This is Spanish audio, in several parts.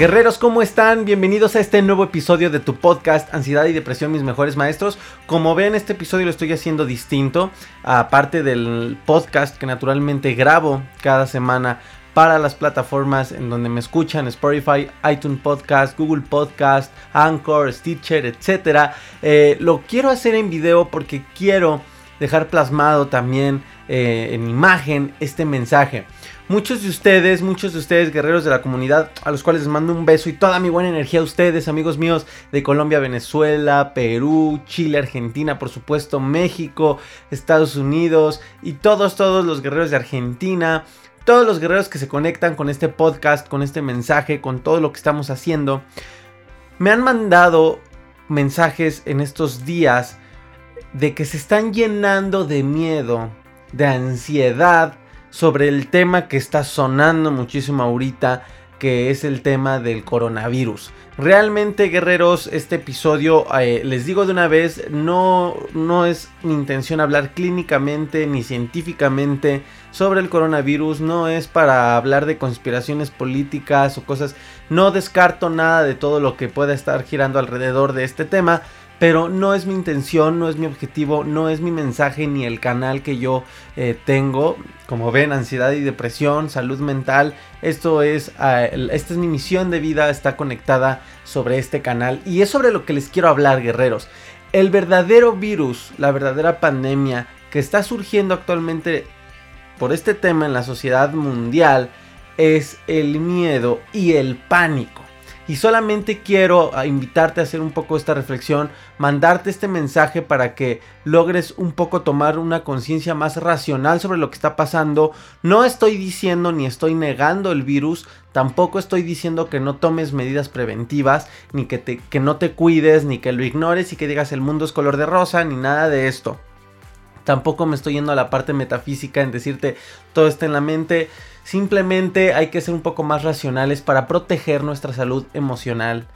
Guerreros, ¿cómo están? Bienvenidos a este nuevo episodio de tu podcast Ansiedad y Depresión, mis mejores maestros. Como ven, este episodio lo estoy haciendo distinto, aparte del podcast que naturalmente grabo cada semana para las plataformas en donde me escuchan, Spotify, iTunes Podcast, Google Podcast, Anchor, Stitcher, etc. Eh, lo quiero hacer en video porque quiero dejar plasmado también eh, en imagen este mensaje. Muchos de ustedes, muchos de ustedes guerreros de la comunidad, a los cuales les mando un beso y toda mi buena energía a ustedes, amigos míos de Colombia, Venezuela, Perú, Chile, Argentina, por supuesto, México, Estados Unidos y todos, todos los guerreros de Argentina, todos los guerreros que se conectan con este podcast, con este mensaje, con todo lo que estamos haciendo. Me han mandado mensajes en estos días de que se están llenando de miedo, de ansiedad, sobre el tema que está sonando muchísimo ahorita, que es el tema del coronavirus. Realmente, guerreros, este episodio, eh, les digo de una vez, no, no es mi intención hablar clínicamente ni científicamente sobre el coronavirus, no es para hablar de conspiraciones políticas o cosas, no descarto nada de todo lo que pueda estar girando alrededor de este tema, pero no es mi intención, no es mi objetivo, no es mi mensaje ni el canal que yo eh, tengo. Como ven, ansiedad y depresión, salud mental, esto es, ah, esta es mi misión de vida, está conectada sobre este canal y es sobre lo que les quiero hablar, guerreros. El verdadero virus, la verdadera pandemia que está surgiendo actualmente por este tema en la sociedad mundial es el miedo y el pánico. Y solamente quiero ah, invitarte a hacer un poco esta reflexión, mandarte este mensaje para que logres un poco tomar una conciencia más racional sobre lo que está pasando. No estoy diciendo ni estoy negando el virus, tampoco estoy diciendo que no tomes medidas preventivas, ni que, te, que no te cuides, ni que lo ignores y que digas el mundo es color de rosa, ni nada de esto. Tampoco me estoy yendo a la parte metafísica en decirte todo está en la mente. Simplemente hay que ser un poco más racionales para proteger nuestra salud emocional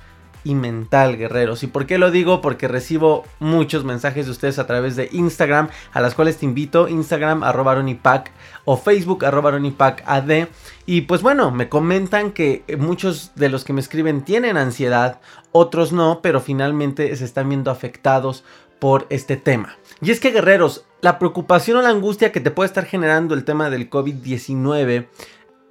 y mental, guerreros. ¿Y por qué lo digo? Porque recibo muchos mensajes de ustedes a través de Instagram, a las cuales te invito, Instagram arroba o Facebook arroba ad. Y pues bueno, me comentan que muchos de los que me escriben tienen ansiedad, otros no, pero finalmente se están viendo afectados por este tema. Y es que guerreros, la preocupación o la angustia que te puede estar generando el tema del COVID-19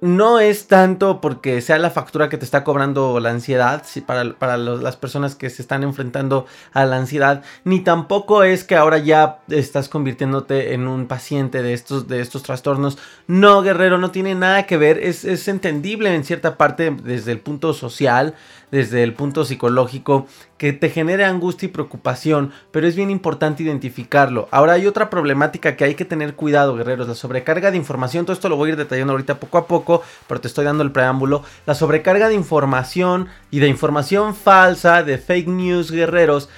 no es tanto porque sea la factura que te está cobrando la ansiedad para, para las personas que se están enfrentando a la ansiedad, ni tampoco es que ahora ya estás convirtiéndote en un paciente de estos, de estos trastornos. No, guerrero, no tiene nada que ver, es, es entendible en cierta parte desde el punto social, desde el punto psicológico, que te genere angustia y preocupación, pero es bien importante identificarlo. Ahora hay otra problemática que hay que tener cuidado, guerreros, la sobrecarga de información, todo esto lo voy a ir detallando ahorita poco a poco, pero te estoy dando el preámbulo. La sobrecarga de información y de información falsa, de fake news, guerreros,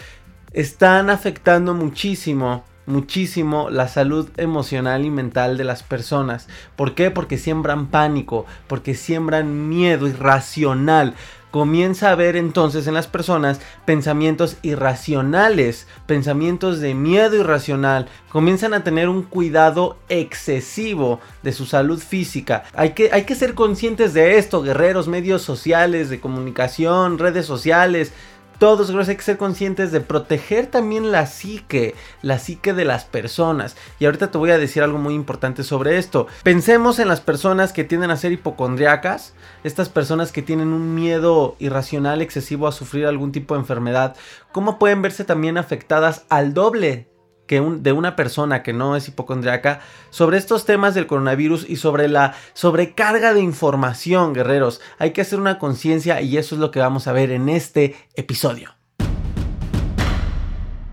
están afectando muchísimo muchísimo la salud emocional y mental de las personas. ¿Por qué? Porque siembran pánico, porque siembran miedo irracional comienza a ver entonces en las personas pensamientos irracionales, pensamientos de miedo irracional, comienzan a tener un cuidado excesivo de su salud física. Hay que, hay que ser conscientes de esto, guerreros, medios sociales, de comunicación, redes sociales, todos hay que ser conscientes de proteger también la psique, la psique de las personas. Y ahorita te voy a decir algo muy importante sobre esto. Pensemos en las personas que tienden a ser hipocondriacas, estas personas que tienen un miedo irracional excesivo a sufrir algún tipo de enfermedad, cómo pueden verse también afectadas al doble que de una persona que no es hipocondriaca sobre estos temas del coronavirus y sobre la sobrecarga de información, guerreros. Hay que hacer una conciencia y eso es lo que vamos a ver en este episodio.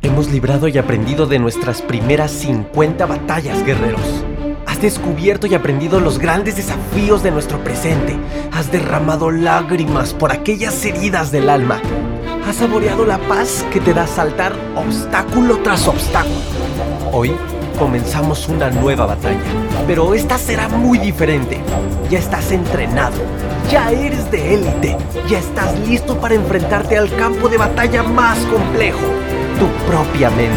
Hemos librado y aprendido de nuestras primeras 50 batallas, guerreros. Has descubierto y aprendido los grandes desafíos de nuestro presente. Has derramado lágrimas por aquellas heridas del alma has saboreado la paz que te da saltar obstáculo tras obstáculo. Hoy comenzamos una nueva batalla, pero esta será muy diferente. Ya estás entrenado, ya eres de élite, ya estás listo para enfrentarte al campo de batalla más complejo, tu propia mente.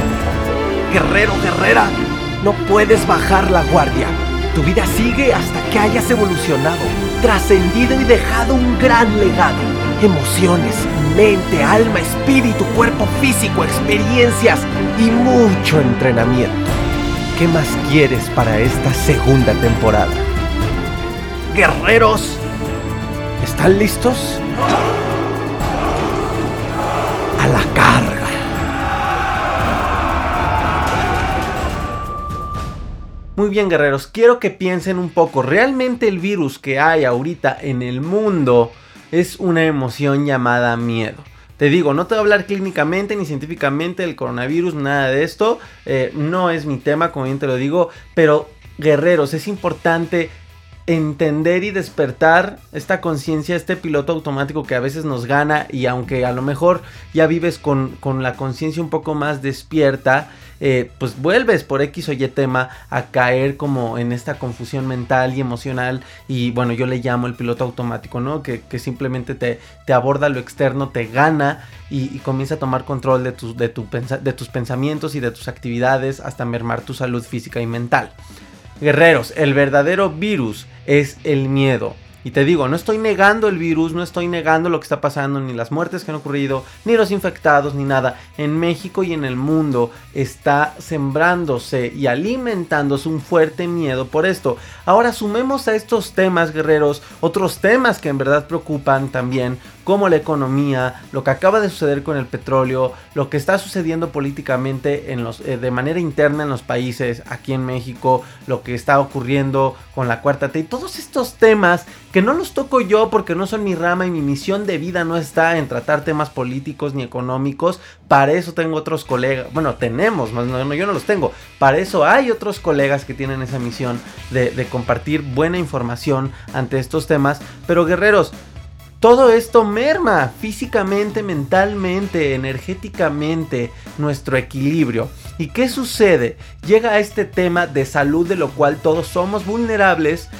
Guerrero, guerrera, no puedes bajar la guardia. Tu vida sigue hasta que hayas evolucionado, trascendido y dejado un gran legado. emociones, mente, alma, espíritu, cuerpo físico, experiencias y mucho entrenamiento. ¿Qué más quieres para esta segunda temporada? Guerreros, ¿están listos? A la carga. Muy bien, guerreros, quiero que piensen un poco. ¿Realmente el virus que hay ahorita en el mundo es una emoción llamada miedo? Te digo, no te voy a hablar clínicamente ni científicamente del coronavirus, nada de esto. Eh, no es mi tema, como bien te lo digo. Pero, guerreros, es importante entender y despertar esta conciencia, este piloto automático que a veces nos gana y aunque a lo mejor ya vives con, con la conciencia un poco más despierta, eh, pues vuelves por X o Y tema a caer como en esta confusión mental y emocional y bueno, yo le llamo el piloto automático, ¿no? Que, simplemente te, te, aborda lo externo, te gana y, comienza a tomar control de, de, de tus pensamientos y de tus actividades hasta mermar tu salud física y mental. Guerreros, el verdadero virus es el miedo. Y te digo, no estoy negando el virus, no estoy negando lo que está pasando, ni las muertes que han ocurrido, ni los infectados, ni nada. En México y en el mundo está sembrándose y alimentándose un fuerte miedo por esto. Ahora sumemos a estos temas, guerreros, otros temas que en verdad preocupan también, como la economía, lo que acaba de suceder con el petróleo, lo que está sucediendo políticamente en los, eh, de manera interna en los países, aquí en México, lo que está ocurriendo con la cuarta T, y todos estos temas que no los toco yo porque no son mi rama y mi misión de vida no está en tratar temas políticos ni económicos, para eso tengo otros colegas, bueno, tenemos, no, yo no los tengo, para eso hay otros colegas que tienen esa misión de compartir buena información ante estos temas, pero guerreros, todo esto merma físicamente, mentalmente, energéticamente nuestro equilibrio. ¿Y qué sucede? Llega a este tema de salud de lo cual todos somos vulnerables.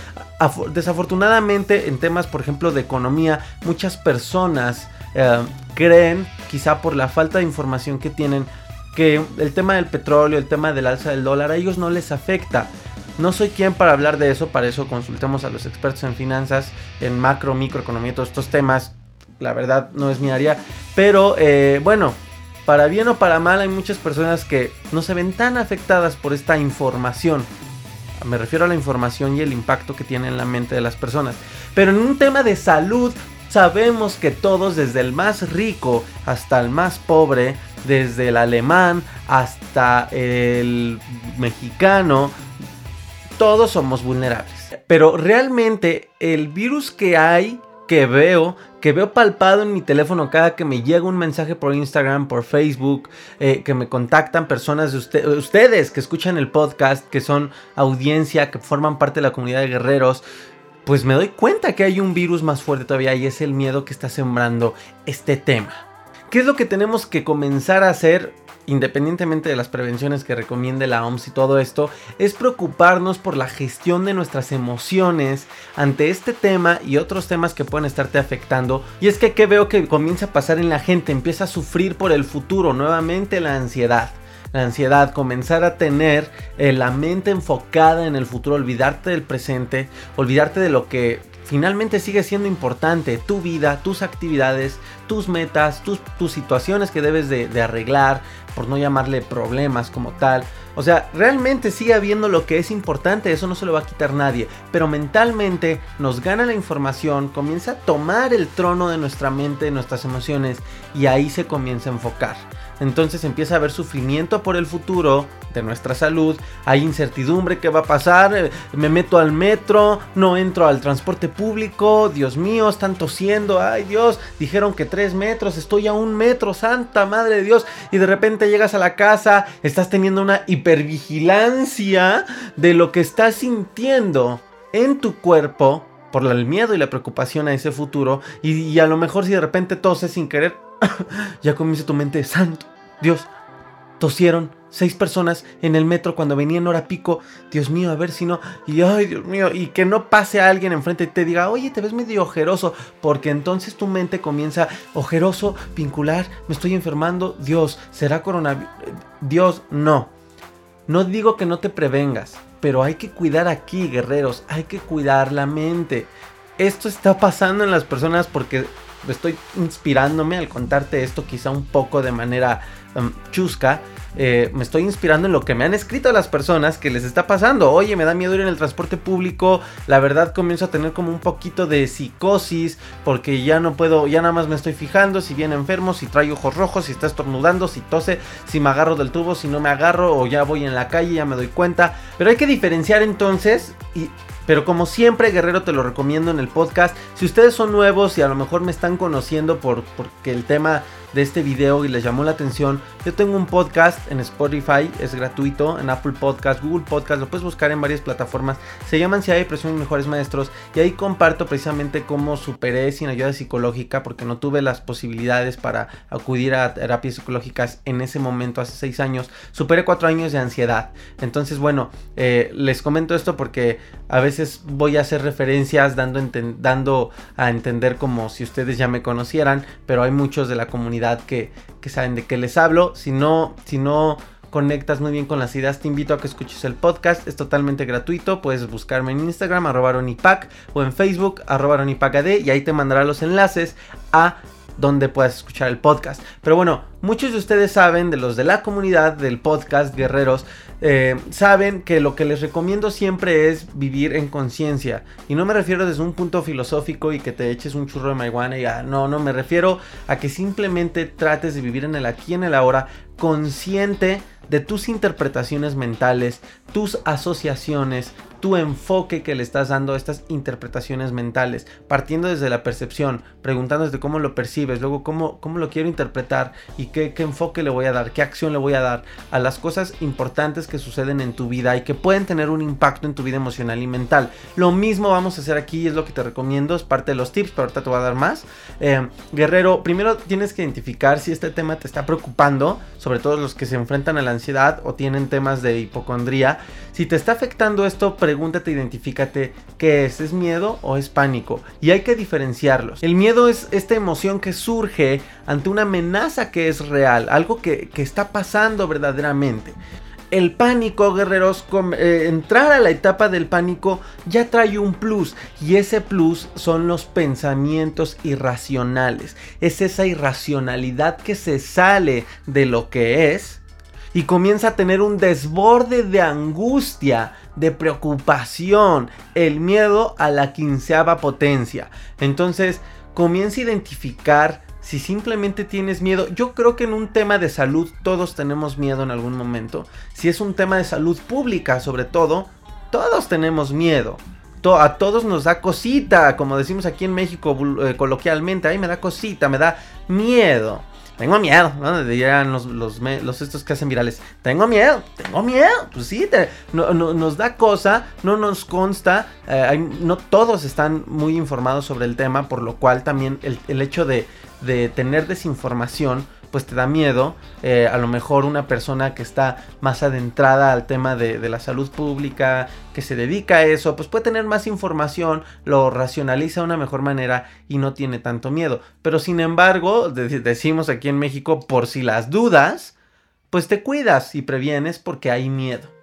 Desafortunadamente en temas, por ejemplo, de economía, muchas personas eh, creen, quizá por la falta de información que tienen, que el tema del petróleo, el tema del alza del dólar, a ellos no les afecta. No soy quien para hablar de eso, para eso consultemos a los expertos en finanzas, en macro, microeconomía, todos estos temas. La verdad no es mi área. Pero eh, bueno, para bien o para mal hay muchas personas que no se ven tan afectadas por esta información. Me refiero a la información y el impacto que tiene en la mente de las personas. Pero en un tema de salud, sabemos que todos, desde el más rico hasta el más pobre, desde el alemán hasta el mexicano, todos somos vulnerables. Pero realmente el virus que hay, que veo, que veo palpado en mi teléfono cada que me llega un mensaje por Instagram, por Facebook, eh, que me contactan personas de ustedes que escuchan el podcast, que son audiencia, que forman parte de la comunidad de guerreros, pues me doy cuenta que hay un virus más fuerte todavía y es el miedo que está sembrando este tema. ¿Qué es lo que tenemos que comenzar a hacer independientemente de las prevenciones que recomiende la OMS y todo esto, es preocuparnos por la gestión de nuestras emociones ante este tema y otros temas que pueden estarte afectando. Y es que ¿qué veo que comienza a pasar en la gente? Empieza a sufrir por el futuro, nuevamente la ansiedad la ansiedad, comenzar a tener eh, la mente enfocada en el futuro, olvidarte del presente, olvidarte de lo que finalmente sigue siendo importante, tu vida, tus actividades, tus metas, tus, situaciones que debes de, de arreglar, por no llamarle problemas como tal. O sea, realmente sigue habiendo lo que es importante, eso no se lo va a quitar nadie. Pero mentalmente nos gana la información, comienza a tomar el trono de nuestra mente, de nuestras emociones, y ahí se comienza a enfocar. Entonces empieza a haber sufrimiento por el futuro de nuestra salud. Hay incertidumbre, ¿qué va a pasar? Eh, me meto al metro, no entro al transporte público. Dios mío, están tosiendo. Ay Dios, dijeron que tres metros, estoy a un metro, santa madre de Dios. Y de repente llegas a la casa, estás teniendo una hipervigilancia de lo que estás sintiendo en tu cuerpo por el miedo y la preocupación a ese futuro. Y, y a lo mejor si de repente toses sin querer, ya comienza tu mente, santo, Dios, tosieron seis personas en el metro cuando venía en hora pico. Dios mío, a ver si no. Y ay, Dios mío, y que no pase a alguien enfrente y te diga, oye, te ves medio ojeroso. Porque entonces tu mente comienza ojeroso, vincular, me estoy enfermando. Dios, ¿será coronavirus? Dios, no. No digo que no te prevengas, pero hay que cuidar aquí, guerreros. Hay que cuidar la mente. Esto está pasando en las personas porque estoy inspirándome al contarte esto quizá un poco de manera em, chusca. Eh, me estoy inspirando en lo que me han escrito las personas que les está pasando. Oye, me da miedo ir en el transporte público. La verdad comienzo a tener como un poquito de psicosis porque ya no puedo, ya nada más me estoy fijando si viene enfermo, si trae ojos rojos, si está estornudando, si tose, si me agarro del tubo, si no me agarro o ya voy en la calle, ya me doy cuenta. Pero hay que diferenciar entonces y pero como siempre, Guerrero, te lo recomiendo en el podcast. Si ustedes son nuevos y a lo mejor me están conociendo por, porque el tema de este video y les llamó la atención, yo tengo un podcast en Spotify, es gratuito, en Apple Podcast, Google Podcast, lo puedes buscar en varias plataformas. Se llama Ansiedad y Depresión y Mejores Maestros y ahí comparto precisamente cómo superé sin ayuda psicológica porque no tuve las posibilidades para acudir a terapias psicológicas en ese momento, hace seis años. Superé cuatro años de ansiedad. Entonces, bueno, eh, les comento esto porque a veces voy a hacer referencias dando, dando a entender como si ustedes ya me conocieran, pero hay muchos de la comunidad que, que saben de qué les hablo. Si no, si no conectas muy bien con las ideas, te invito a que escuches el podcast. Es totalmente gratuito. Puedes buscarme en Instagram, arroba Ronipac, o en Facebook, arroba Ronipacad, y ahí te mandará los enlaces a donde puedas escuchar el podcast. Pero bueno, muchos de ustedes saben, de los de la comunidad del podcast Guerreros, eh, saben que lo que les recomiendo siempre es vivir en conciencia. Y no me refiero desde un punto filosófico y que te eches un churro de marihuana y ya, no, no, me refiero a que simplemente trates de vivir en el aquí, en el ahora, consciente de tus interpretaciones mentales, tus asociaciones, tu enfoque que le estás dando a estas interpretaciones mentales, partiendo desde la percepción, preguntando cómo lo percibes, luego cómo, cómo lo quiero interpretar y qué, qué, enfoque le voy a dar, qué acción le voy a dar a las cosas importantes que suceden en tu vida y que pueden tener un impacto en tu vida emocional y mental. Lo mismo vamos a hacer aquí, es lo que te recomiendo, es parte de los tips, pero ahorita te voy a dar más. Eh, guerrero, primero tienes que identificar si este tema te está preocupando, sobre todo los que se enfrentan a la ansiedad o tienen temas de hipocondría. Si te está afectando esto, pregúntate, identifícate qué es, ¿es miedo o es pánico? Y hay que diferenciarlos. El miedo es esta emoción que surge ante una amenaza que es real, algo que, está pasando verdaderamente el pánico, guerreros, eh, entrar a la etapa del pánico ya trae un plus y ese plus son los pensamientos irracionales. Es esa irracionalidad que se sale de lo que es y comienza a tener un desborde de angustia, de preocupación, el miedo a la quinceava potencia. Entonces comienza a identificar si simplemente tienes miedo, yo creo que en un tema de salud todos tenemos miedo en algún momento. Si es un tema de salud pública sobre todo, todos tenemos miedo. a todos nos da cosita, como decimos aquí en México eh, coloquialmente, ahí me da cosita, me da miedo. Tengo miedo, ¿no? Dirían los, los, estos que hacen virales. Tengo miedo, tengo miedo. Pues sí, nos da cosa, no nos consta. Eh, no todos están muy informados sobre el tema, por lo cual también el hecho de, de tener desinformación pues te da miedo. Eh, a lo mejor una persona que está más adentrada al tema de, la salud pública, que se dedica a eso, pues puede tener más información, lo racionaliza de una mejor manera y no tiene tanto miedo. Pero sin embargo, decimos aquí en México, por si las dudas, pues te cuidas y previenes porque hay miedo.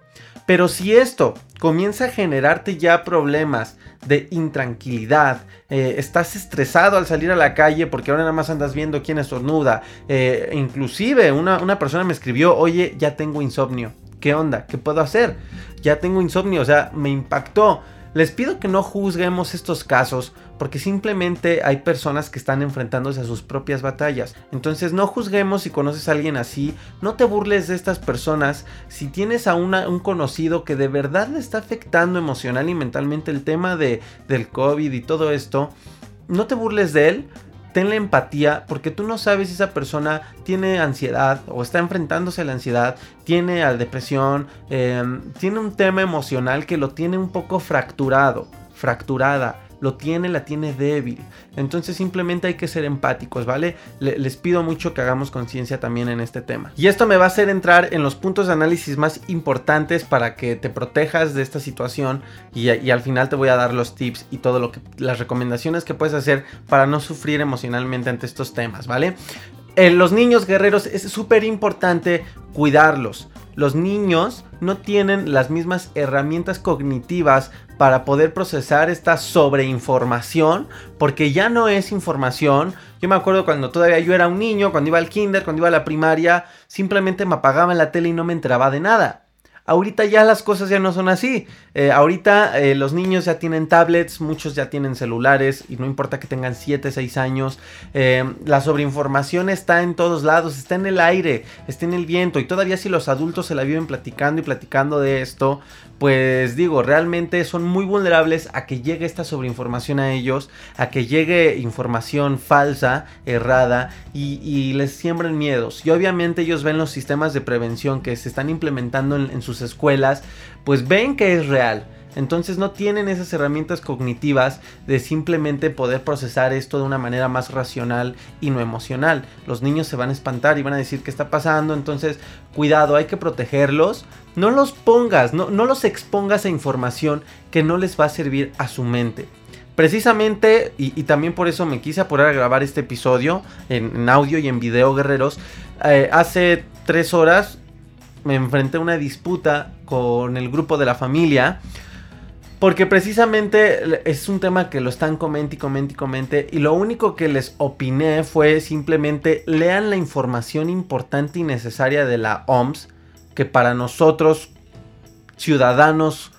Pero si esto comienza a generarte ya problemas de intranquilidad, eh, estás estresado al salir a la calle porque ahora nada más andas viendo quién estornuda, eh, inclusive una, una persona me escribió, oye, ya tengo insomnio, ¿qué onda? ¿Qué puedo hacer? Ya tengo insomnio, o sea, me impactó. Les pido que no juzguemos estos casos porque simplemente hay personas que están enfrentándose a sus propias batallas. Entonces no juzguemos si conoces a alguien así, no te burles de estas personas. Si tienes a un conocido que de verdad le está afectando emocional y mentalmente el tema de, del COVID y todo esto, no te burles de él, tenle empatía porque tú no sabes si esa persona tiene ansiedad o está enfrentándose a la ansiedad, tiene a depresión, em, tiene un tema emocional que lo tiene un poco fracturado, fracturada lo tiene, la tiene débil. Entonces simplemente hay que ser empáticos, ¿vale? les pido mucho que hagamos conciencia también en este tema. Y esto me va a hacer entrar en los puntos de análisis más importantes para que te protejas de esta situación y, al final te voy a dar los tips y todo lo que las recomendaciones que puedes hacer para no sufrir emocionalmente ante estos temas, ¿vale? En los niños guerreros es súper importante cuidarlos los niños no tienen las mismas herramientas cognitivas para poder procesar esta sobreinformación, porque ya no es información. Yo me acuerdo cuando todavía yo era un niño, cuando iba al kinder, cuando iba a la primaria, simplemente me apagaba la tele y no me enteraba de nada. Ahorita ya las cosas ya no son así. Eh, ahorita eh, los niños ya tienen tablets, muchos ya tienen celulares y no importa que tengan 7, 6 años. Eh, la sobreinformación está en todos lados, está en el aire, está en el viento y todavía si los adultos se la viven platicando y platicando de esto, pues digo, realmente son muy vulnerables a que llegue esta sobreinformación a ellos, a que llegue información falsa, errada y, les siembren miedos. Y obviamente ellos ven los sistemas de prevención que se están implementando en sus escuelas, pues ven que es real. Entonces no tienen esas herramientas cognitivas de simplemente poder procesar esto de una manera más racional y no emocional. Los niños se van a espantar y van a decir qué está pasando. Entonces, cuidado, hay que protegerlos. No los pongas, no, no los expongas a información que no les va a servir a su mente. Precisamente, y, también por eso me quise apurar a grabar este episodio en, audio y en video, guerreros. Eh, hace tres horas me enfrenté a una disputa con el grupo de la familia porque precisamente es un tema que lo están comente y comente y comente. Y lo único que les opiné fue simplemente lean la información importante y necesaria de la OMS. Que para nosotros, ciudadanos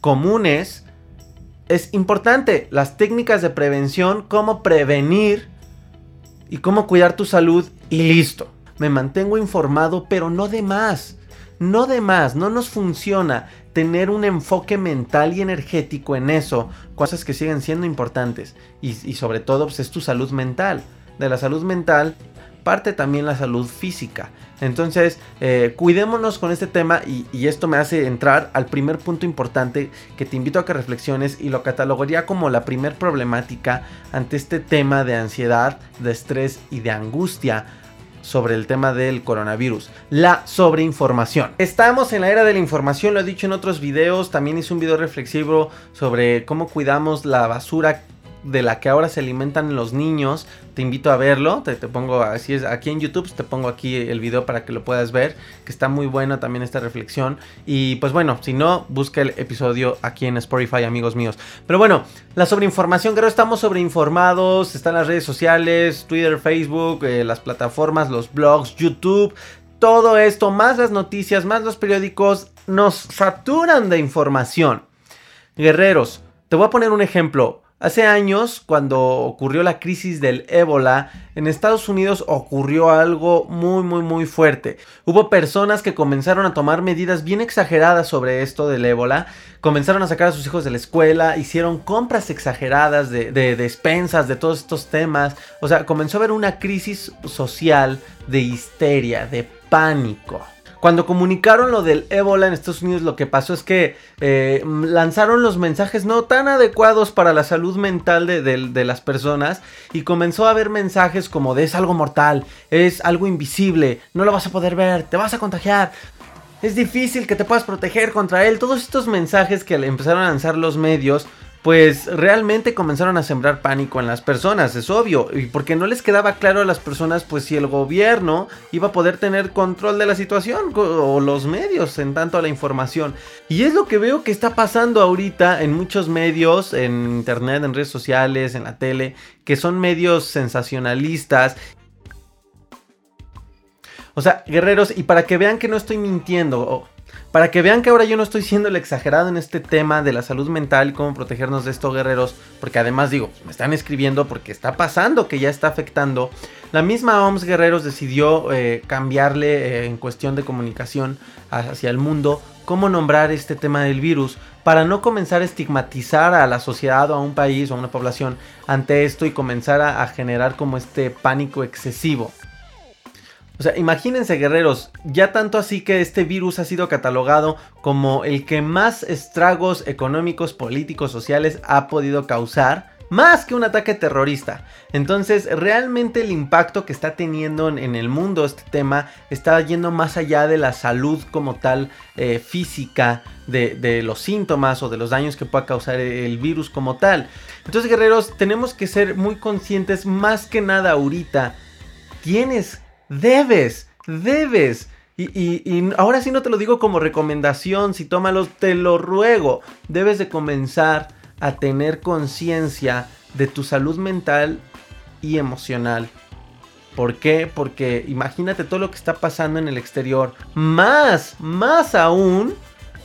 comunes, es importante. Las técnicas de prevención, cómo prevenir y cómo cuidar tu salud y listo. Me mantengo informado, pero no de más. No de más, no nos funciona tener un enfoque mental y energético en eso, cosas que siguen siendo importantes. Y, sobre todo, pues, es tu salud mental. De la salud mental parte también la salud física. Entonces, eh, cuidémonos con este tema y, y, esto me hace entrar al primer punto importante que te invito a que reflexiones y lo catalogaría como la primer problemática ante este tema de ansiedad, de estrés y de angustia sobre el tema del coronavirus, la sobreinformación. Estamos en la era de la información, lo he dicho en otros videos, también hice un video reflexivo sobre cómo cuidamos la basura de la que ahora se alimentan los niños. Te invito a verlo. Te, pongo así es aquí en YouTube. Te pongo aquí el video para que lo puedas ver. Que está muy bueno también esta reflexión. Y pues bueno, si no, busca el episodio aquí en Spotify, amigos míos. Pero bueno, la sobreinformación, creo estamos sobreinformados. Están las redes sociales, Twitter, Facebook, eh, las plataformas, los blogs, YouTube. Todo esto, más las noticias, más los periódicos, nos saturan de información. Guerreros, te voy a poner un ejemplo. Hace años, cuando ocurrió la crisis del ébola, en Estados Unidos ocurrió algo muy muy muy fuerte. Hubo personas que comenzaron a tomar medidas bien exageradas sobre esto del ébola, comenzaron a sacar a sus hijos de la escuela, hicieron compras exageradas de, de despensas, de todos estos temas. O sea, comenzó a haber una crisis social de histeria, de pánico. Cuando comunicaron lo del ébola en Estados Unidos, lo que pasó es que eh, lanzaron los mensajes no tan adecuados para la salud mental de, las personas y comenzó a haber mensajes como es algo mortal, es algo invisible, no lo vas a poder ver, te vas a contagiar. Es difícil que te puedas proteger contra él. Todos estos mensajes que empezaron a lanzar los medios pues realmente comenzaron a sembrar pánico en las personas, es obvio, y porque no les quedaba claro a las personas pues si el gobierno iba a poder tener control de la situación o los medios en tanto a la información. Y es lo que veo que está pasando ahorita en muchos medios, en internet, en redes sociales, en la tele, que son medios sensacionalistas o sea, guerreros, y para que vean que no estoy mintiendo, para que vean que ahora yo no estoy siendo el exagerado en este tema de la salud mental y cómo protegernos de esto, guerreros, porque además digo, me están escribiendo porque está pasando, que ya está afectando. La misma OMS Guerreros decidió eh, cambiarle eh, en cuestión de comunicación hacia el mundo cómo nombrar este tema del virus para no comenzar a estigmatizar a la sociedad o a un país o a una población ante esto y comenzar a generar como este pánico excesivo. O sea, imagínense guerreros, ya tanto así que este virus ha sido catalogado como el que más estragos económicos, políticos, sociales ha podido causar, más que un ataque terrorista. Entonces, realmente el impacto que está teniendo en, el mundo este tema está yendo más allá de la salud como tal eh, física, de, los síntomas o de los daños que pueda causar el virus como tal. Entonces, guerreros, tenemos que ser muy conscientes más que nada ahorita. Tienes debes, debes Y, ahora sí no te lo digo como recomendación, si tómalo, te lo ruego. Debes de comenzar a tener conciencia de tu salud mental y emocional. ¿Por qué? Porque imagínate todo lo que está pasando en el exterior. Más, más aún,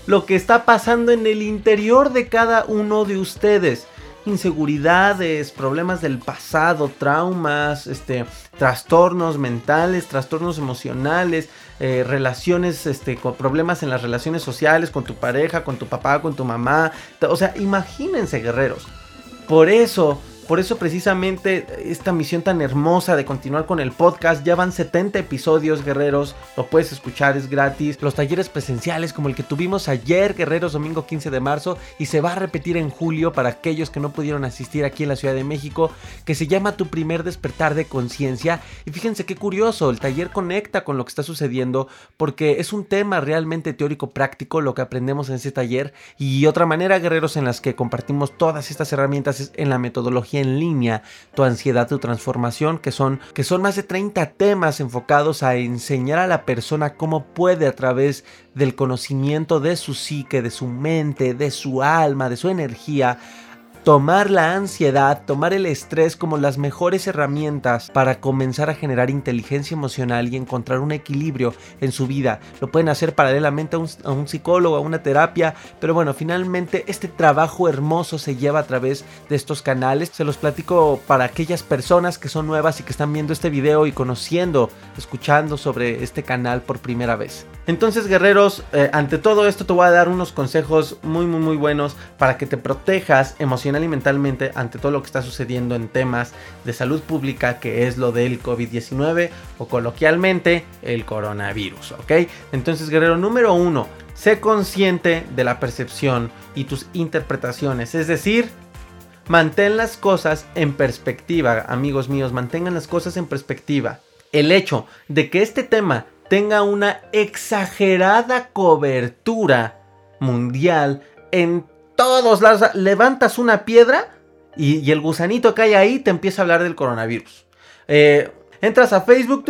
lo que está pasando en el interior de cada uno de ustedes inseguridades, problemas del pasado, traumas, este, trastornos mentales, trastornos emocionales, eh, relaciones, este, con problemas en las relaciones sociales, con tu pareja, con tu papá, con tu mamá. O sea, imagínense, guerreros. Por eso por eso precisamente esta misión tan hermosa de continuar con el podcast, ya van 70 episodios guerreros, lo puedes escuchar, es gratis. Los talleres presenciales como el que tuvimos ayer, guerreros, domingo 15 de marzo, y se va a repetir en julio para aquellos que no pudieron asistir aquí en la Ciudad de México, que se llama Tu primer despertar de conciencia. Y fíjense qué curioso, el taller conecta con lo que está sucediendo porque es un tema realmente teórico práctico lo que aprendemos en ese taller y otra manera, guerreros, en las que compartimos todas estas herramientas es en la metodología en línea, tu ansiedad, tu transformación, que son, que son más de 30 temas enfocados a enseñar a la persona cómo puede a través del conocimiento de su psique, de su mente, de su alma, de su energía, tomar la ansiedad, tomar el estrés como las mejores herramientas para comenzar a generar inteligencia emocional y encontrar un equilibrio en su vida. Lo pueden hacer paralelamente a un, psicólogo, a una terapia, pero bueno, finalmente este trabajo hermoso se lleva a través de estos canales. Se los platico para aquellas personas que son nuevas y que están viendo este video y conociendo, escuchando sobre este canal por primera vez. Entonces, guerreros, eh, ante todo esto te voy a dar unos consejos muy, muy, muy buenos para que te protejas emocional y mentalmente ante todo lo que está sucediendo en temas de salud pública, que es lo del COVID-19 o coloquialmente el coronavirus, ¿ok? Entonces, guerrero número uno, sé consciente de la percepción y tus interpretaciones, es decir, mantén las cosas en perspectiva, amigos míos, mantengan las cosas en perspectiva. El hecho de que este tema tenga una exagerada cobertura mundial en todos lados. Levantas una piedra y, el gusanito cae ahí te empieza a hablar del coronavirus. Eh, Entras a Facebook,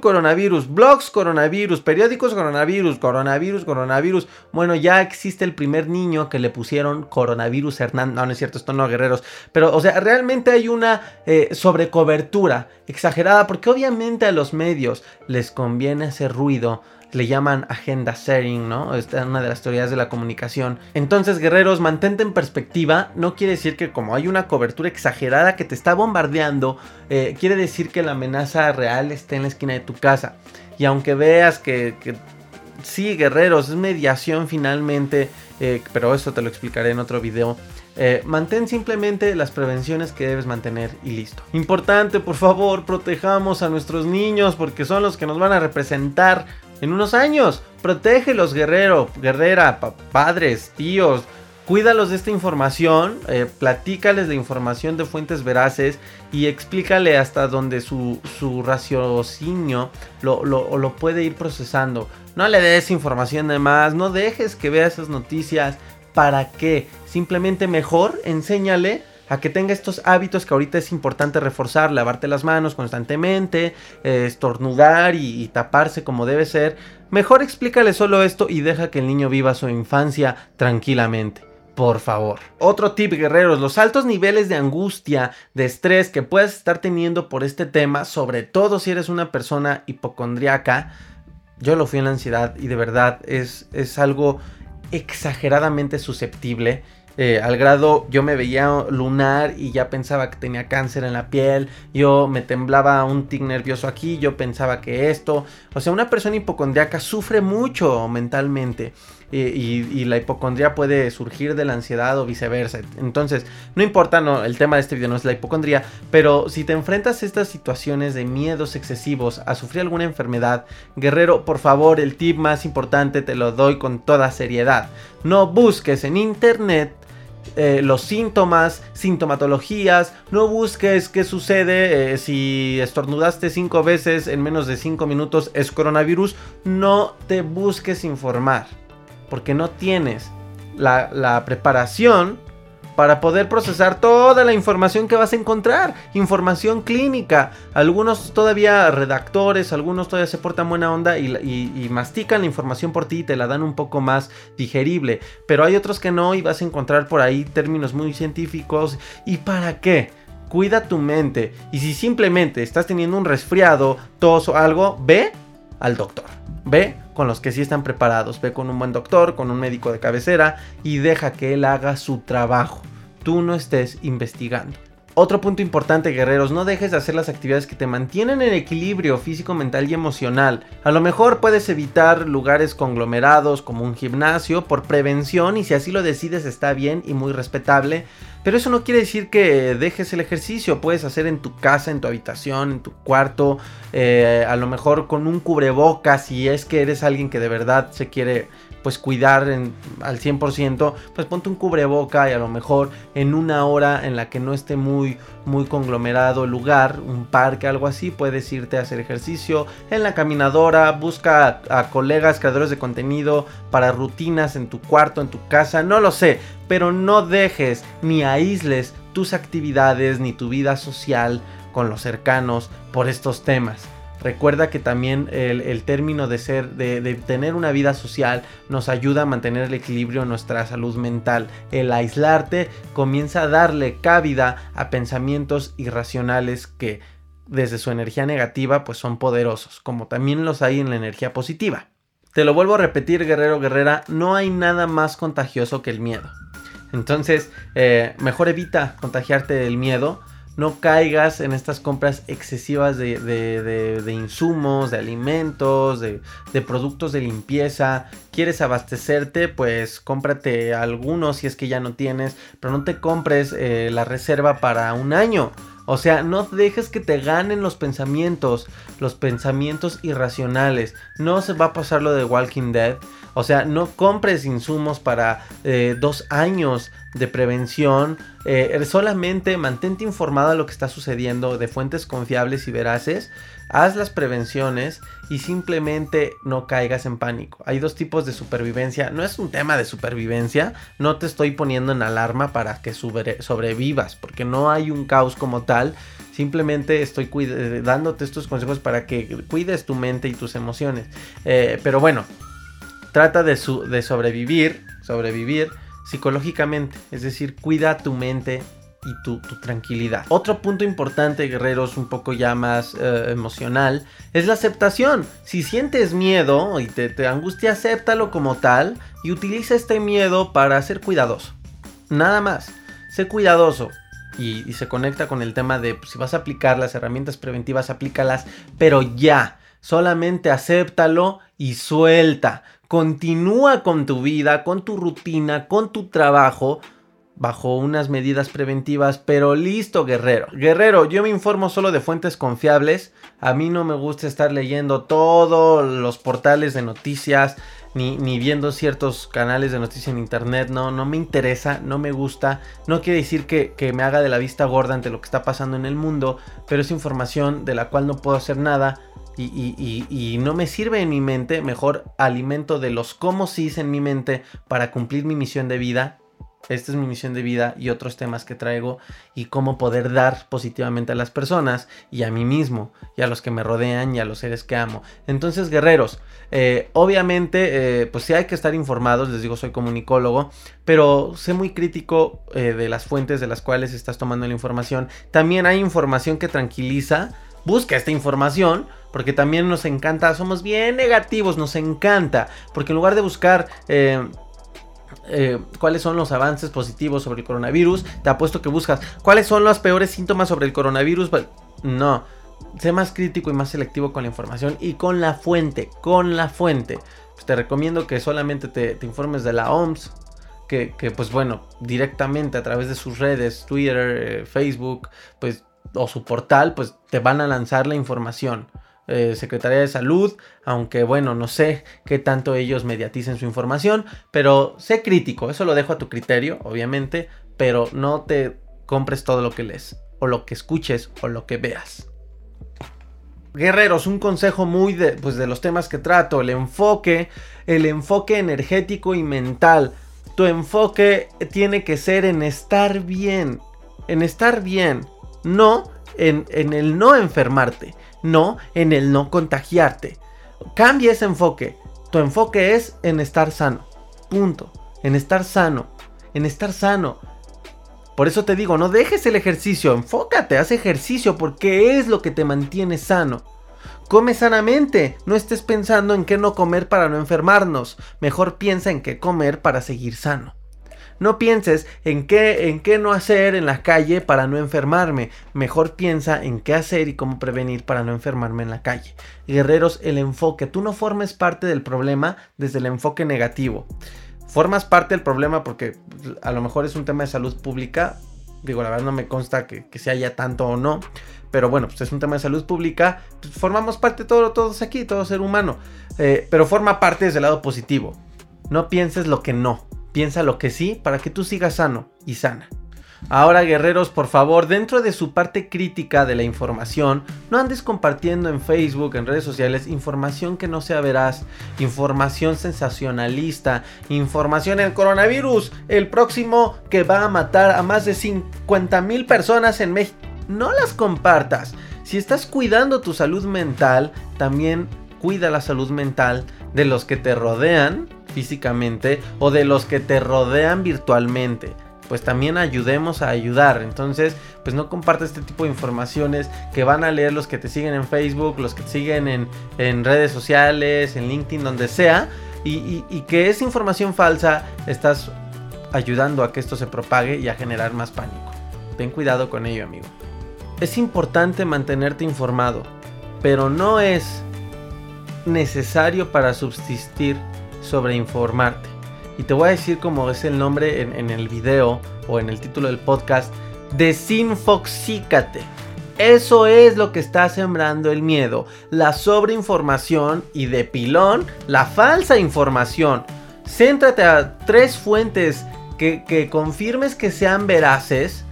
coronavirus, blogs, coronavirus, periódicos, coronavirus, coronavirus, coronavirus. Bueno, ya existe el primer niño que le pusieron coronavirus Hernán. No, no es cierto, esto no, guerreros. Pero, o sea, realmente hay una eh, sobrecobertura exagerada porque obviamente a los medios les conviene hacer ruido le llaman agenda sharing, ¿no? Esta es una de las teorías de la comunicación. Entonces, guerreros, mantente en perspectiva. No quiere decir que como hay una cobertura exagerada que te está bombardeando, eh, quiere decir que la amenaza real esté en la esquina de tu casa. Y aunque veas que, sí, guerreros, es mediación finalmente, eh, pero eso te lo explicaré en otro video. Eh, mantén simplemente las prevenciones que debes mantener y listo. Importante, por favor, protejamos a nuestros niños porque son los que nos van a representar en unos años. Protégelos, guerrero, guerrera, padres, tíos. Cuídalos de esta información, eh, platícales de información de fuentes veraces y explícale hasta donde su, su raciocinio lo, lo, lo puede ir procesando. No le des información de más, no dejes que vea esas noticias. ¿Para qué? Simplemente mejor enséñale a que tenga estos hábitos que ahorita es importante reforzar, lavarte las manos constantemente, eh, estornudar y, taparse como debe ser, mejor explícale solo esto y deja que el niño viva su infancia tranquilamente. Por favor. Otro tip, guerreros, los altos niveles de angustia, de estrés que puedes estar teniendo por este tema, sobre todo si eres una persona hipocondriaca, yo lo fui en la ansiedad y de verdad es, es algo exageradamente susceptible eh, al grado yo me veía lunar y ya pensaba que tenía cáncer en la piel, yo me temblaba un tic nervioso aquí, yo pensaba que esto, o sea, una persona hipocondriaca sufre mucho mentalmente y, la hipocondría puede surgir de la ansiedad o viceversa. Entonces, no importa, no, el tema de este video no es la hipocondría, pero si te enfrentas a estas situaciones de miedos excesivos, a sufrir alguna enfermedad, guerrero, por favor, el tip más importante te lo doy con toda seriedad. No busques en internet eh, los síntomas, sintomatologías, no busques qué sucede eh, si estornudaste cinco veces en menos de cinco minutos es coronavirus, no te busques informar, porque no tienes la, preparación para poder procesar toda la información que vas a encontrar, información clínica. Algunos todavía redactores, algunos todavía se portan buena onda y, y, mastican la información por ti y te la dan un poco más digerible, pero hay otros que no y vas a encontrar por ahí términos muy científicos. ¿Y para qué? Cuida tu mente y si simplemente estás teniendo un resfriado, tos o algo, ve al doctor. Ve con los que sí están preparados, ve con un buen doctor, con un médico de cabecera y deja que él haga su trabajo. Tú no estés investigando. Otro punto importante, guerreros, no dejes de hacer las actividades que te mantienen en equilibrio físico, mental y emocional. A lo mejor puedes evitar lugares conglomerados como un gimnasio por prevención y si así lo decides está bien y muy respetable. Pero eso no quiere decir que dejes el ejercicio, puedes hacer en tu casa, en tu habitación, en tu cuarto, eh, a lo mejor con un cubrebocas si es que eres alguien que de verdad se quiere pues cuidar al 100%, pues ponte un cubreboca y a lo mejor en una hora en la que no esté muy, muy conglomerado el lugar, un parque, algo así, puedes irte a hacer ejercicio en la caminadora, busca a, a colegas, creadores de contenido para rutinas en tu cuarto, en tu casa, no lo sé, pero no dejes ni aísles tus actividades ni tu vida social con los cercanos por estos temas. Recuerda que también el, término de ser, de, tener una vida social, nos ayuda a mantener el equilibrio en nuestra salud mental. El aislarte comienza a darle cabida a pensamientos irracionales que desde su energía negativa pues son poderosos, como también los hay en la energía positiva. Te lo vuelvo a repetir, guerrero, guerrera, no hay nada más contagioso que el miedo. Entonces, eh, mejor evita contagiarte del miedo no caigas en estas compras excesivas de, insumos, de alimentos, de, productos de limpieza. ¿Quieres abastecerte? Pues cómprate algunos si es que ya no tienes, pero no te compres eh, la reserva para un año. O sea, no dejes que te ganen los pensamientos, los pensamientos irracionales. No se va a pasar lo de Walking Dead. O sea, no compres insumos para eh, dos años de prevención. Eh, solamente mantente informado de lo que está sucediendo de fuentes confiables y veraces. Haz las prevenciones y simplemente no caigas en pánico. Hay dos tipos de supervivencia. No es un tema de supervivencia. No te estoy poniendo en alarma para que sobrevivas. Porque no hay un caos como tal. Simplemente estoy dándote estos consejos para que cuides tu mente y tus emociones. Eh, pero bueno, trata de, sobrevivir. Sobrevivir psicológicamente. Es decir, cuida tu mente y tu, tranquilidad. Otro punto importante, guerreros, un poco ya más eh, emocional, es la aceptación. Si sientes miedo y te, te angustia, acéptalo como tal y utiliza este miedo para ser cuidadoso. Nada más. Sé cuidadoso. Y, se conecta con el tema de pues, si vas a aplicar las herramientas preventivas, aplícalas, pero ya. Solamente acéptalo y suelta. Continúa con tu vida, con tu rutina, con tu trabajo bajo unas medidas preventivas, pero listo, guerrero. Guerrero, yo me informo solo de fuentes confiables. A mí no me gusta estar leyendo todos los portales de noticias, ni, ni, viendo ciertos canales de noticias en internet. No, no me interesa, no me gusta. No quiere decir que, que, me haga de la vista gorda ante lo que está pasando en el mundo, pero es información de la cual no puedo hacer nada. Y, no me sirve en mi mente, mejor alimento de los cómo sí en mi mente para cumplir mi misión de vida esta es mi misión de vida y otros temas que traigo y cómo poder dar positivamente a las personas y a mí mismo y a los que me rodean y a los seres que amo. Entonces, guerreros, eh, obviamente, eh, pues sí hay que estar informados, les digo, soy comunicólogo, pero sé muy crítico eh, de las fuentes de las cuales estás tomando la información. También hay información que tranquiliza. Busca esta información porque también nos encanta, somos bien negativos, nos encanta, porque en lugar de buscar eh, cuáles son los avances positivos sobre el coronavirus. Te apuesto que buscas cuáles son los peores síntomas sobre el coronavirus. No, sé más crítico y más selectivo con la información y con la fuente, con la fuente. Pues, te recomiendo que solamente te, informes de la OMS. Que, pues bueno, directamente a través de sus redes, Twitter, eh, Facebook, pues, o su portal, pues te van a lanzar la información. Eh, Secretaría de Salud, aunque bueno, no sé qué tanto ellos mediaticen su información, pero sé crítico, eso lo dejo a tu criterio, obviamente, pero no te compres todo lo que lees, o lo que escuches, o lo que veas. Guerreros, un consejo muy de, pues de los temas que trato, el enfoque, el enfoque energético y mental. Tu enfoque tiene que ser en estar bien. En estar bien. No en, el no enfermarte. No en el no contagiarte. Cambia ese enfoque. Tu enfoque es en estar sano. Punto. En estar sano. En estar sano. Por eso te digo, no dejes el ejercicio, enfócate, haz ejercicio porque es lo que te mantiene sano. Come sanamente, no estés pensando en qué no comer para no enfermarnos, mejor piensa en qué comer para seguir sano. No pienses en qué, en qué no hacer en la calle para no enfermarme. Mejor piensa en qué hacer y cómo prevenir para no enfermarme en la calle. Guerreros, el enfoque. Tú no formes parte del problema desde el enfoque negativo formas parte del problema porque a lo mejor es un tema de salud pública. Digo, la verdad no me consta que, se haya tanto o no. Pero bueno, pues es un tema de salud pública. Pues formamos parte todo, todos aquí, todo ser humano. Eh, pero forma parte desde el lado positivo. No pienses lo que no. Piensa lo que sí para que tú sigas sano y sana. Ahora guerreros, por favor, dentro de su parte crítica de la información, no andes compartiendo en Facebook, en redes sociales, información que no sea veraz, información sensacionalista, información en coronavirus, el próximo que va a matar a más de 50 mil personas en México. No las compartas. Si estás cuidando tu salud mental, también cuida la salud mental de los que te rodean físicamente o de los que te rodean virtualmente pues también ayudemos a ayudar. Entonces, pues no comparte este tipo de informaciones que van a leer los que te siguen en Facebook, los que te siguen en, redes sociales, en LinkedIn, donde sea. Y, y que esa información falsa estás ayudando a que esto se propague y a generar más pánico. Ten cuidado con ello, amigo. Es importante mantenerte informado, pero no es necesario para subsistir sobre informarte. Y te voy a decir como es el nombre en, el video o en el título del podcast. Desinfoxícate. Eso es lo que está sembrando el miedo, la sobreinformación y de pilón, la falsa información. Céntrate a tres fuentes que, que, confirmes que sean veraces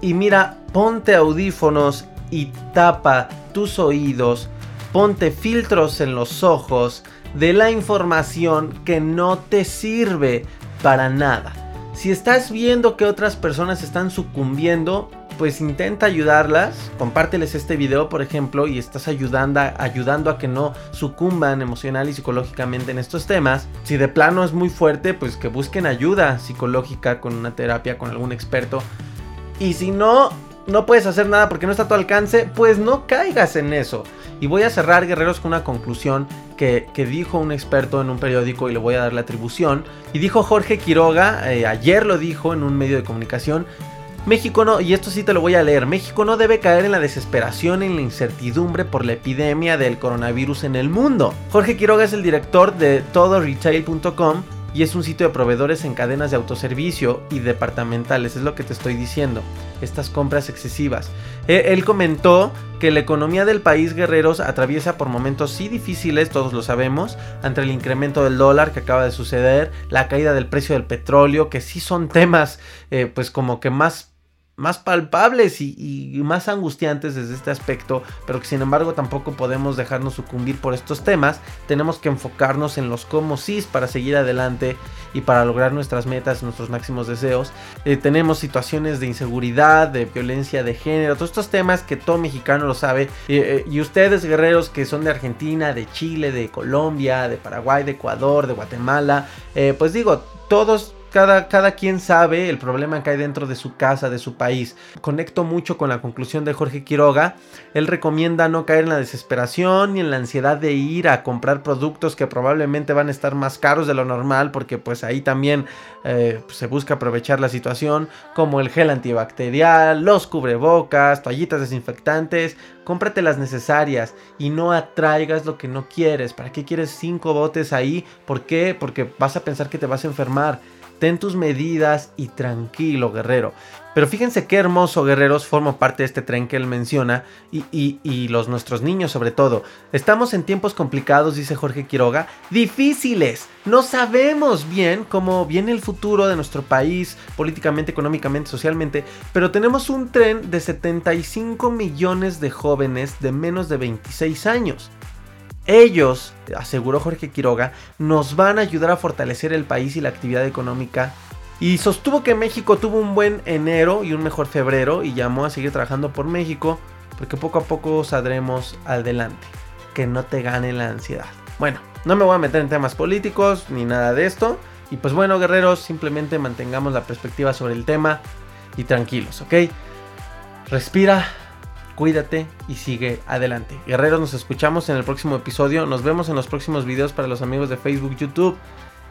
y mira, ponte audífonos y tapa tus oídos, ponte filtros en los ojos, de la información que no te sirve para nada. Si estás viendo que otras personas están sucumbiendo, pues intenta ayudarlas, compárteles este video por ejemplo y estás ayudando, ayudando a que no sucumban emocional y psicológicamente en estos temas. Si de plano es muy fuerte, pues que busquen ayuda psicológica con una terapia, con algún experto. Y si no, no puedes hacer nada porque no está a tu alcance, pues no caigas en eso. Y voy a cerrar, guerreros, con una conclusión que, dijo un experto en un periódico y le voy a dar la atribución. Y dijo Jorge Quiroga, eh, ayer lo dijo en un medio de comunicación, México no, y esto sí te lo voy a leer, México no debe caer en la desesperación, en la incertidumbre por la epidemia del coronavirus en el mundo. Jorge Quiroga es el director de todoretail.com y es un sitio de proveedores en cadenas de autoservicio y departamentales, es lo que te estoy diciendo, estas compras excesivas. E, él comentó que la economía del país guerreros atraviesa por momentos sí difíciles, todos lo sabemos, entre el incremento del dólar que acaba de suceder, la caída del precio del petróleo, que sí son temas eh, pues como que más más palpables y, más angustiantes desde este aspecto, pero que sin embargo tampoco podemos dejarnos sucumbir por estos temas. Tenemos que enfocarnos en los cómo sí para seguir adelante y para lograr nuestras metas, nuestros máximos deseos. Eh, tenemos situaciones de inseguridad, de violencia de género, todos estos temas que todo mexicano lo sabe. Eh, y ustedes, guerreros que son de Argentina, de Chile, de Colombia, de Paraguay, de Ecuador, de Guatemala, eh, pues digo, todos cada, cada, quien sabe el problema que hay dentro de su casa, de su país. Conecto mucho con la conclusión de Jorge Quiroga. Él recomienda no caer en la desesperación ni en la ansiedad de ir a comprar productos que probablemente van a estar más caros de lo normal porque pues ahí también eh, se busca aprovechar la situación como el gel antibacterial, los cubrebocas, toallitas desinfectantes. Cómprate las necesarias y no atraigas lo que no quieres. ¿Para qué quieres cinco botes ahí? ¿Por qué? Porque vas a pensar que te vas a enfermar ten tus medidas y tranquilo, guerrero. Pero fíjense qué hermoso, guerreros, forma parte de este tren que él menciona y, los nuestros niños sobre todo. Estamos en tiempos complicados, dice Jorge Quiroga, difíciles. No sabemos bien cómo viene el futuro de nuestro país, políticamente, económicamente, socialmente, pero tenemos un tren de 75 millones de jóvenes de menos de 26 años. Ellos, aseguró Jorge Quiroga, nos van a ayudar a fortalecer el país y la actividad económica Y sostuvo que México tuvo un buen enero y un mejor febrero y llamó a seguir trabajando por México porque poco a poco saldremos adelante. Que no te gane la ansiedad. Bueno, no me voy a meter en temas políticos ni nada de esto. Y pues bueno, guerreros, simplemente mantengamos la perspectiva sobre el tema y tranquilos, ¿ok? Respira, cuídate y sigue adelante. Guerreros, nos escuchamos en el próximo episodio. Nos vemos en los próximos videos para los amigos de Facebook, YouTube.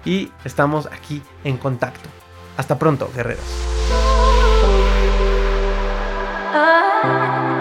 Y estamos aquí en contacto. Hasta pronto, guerreros. Ah.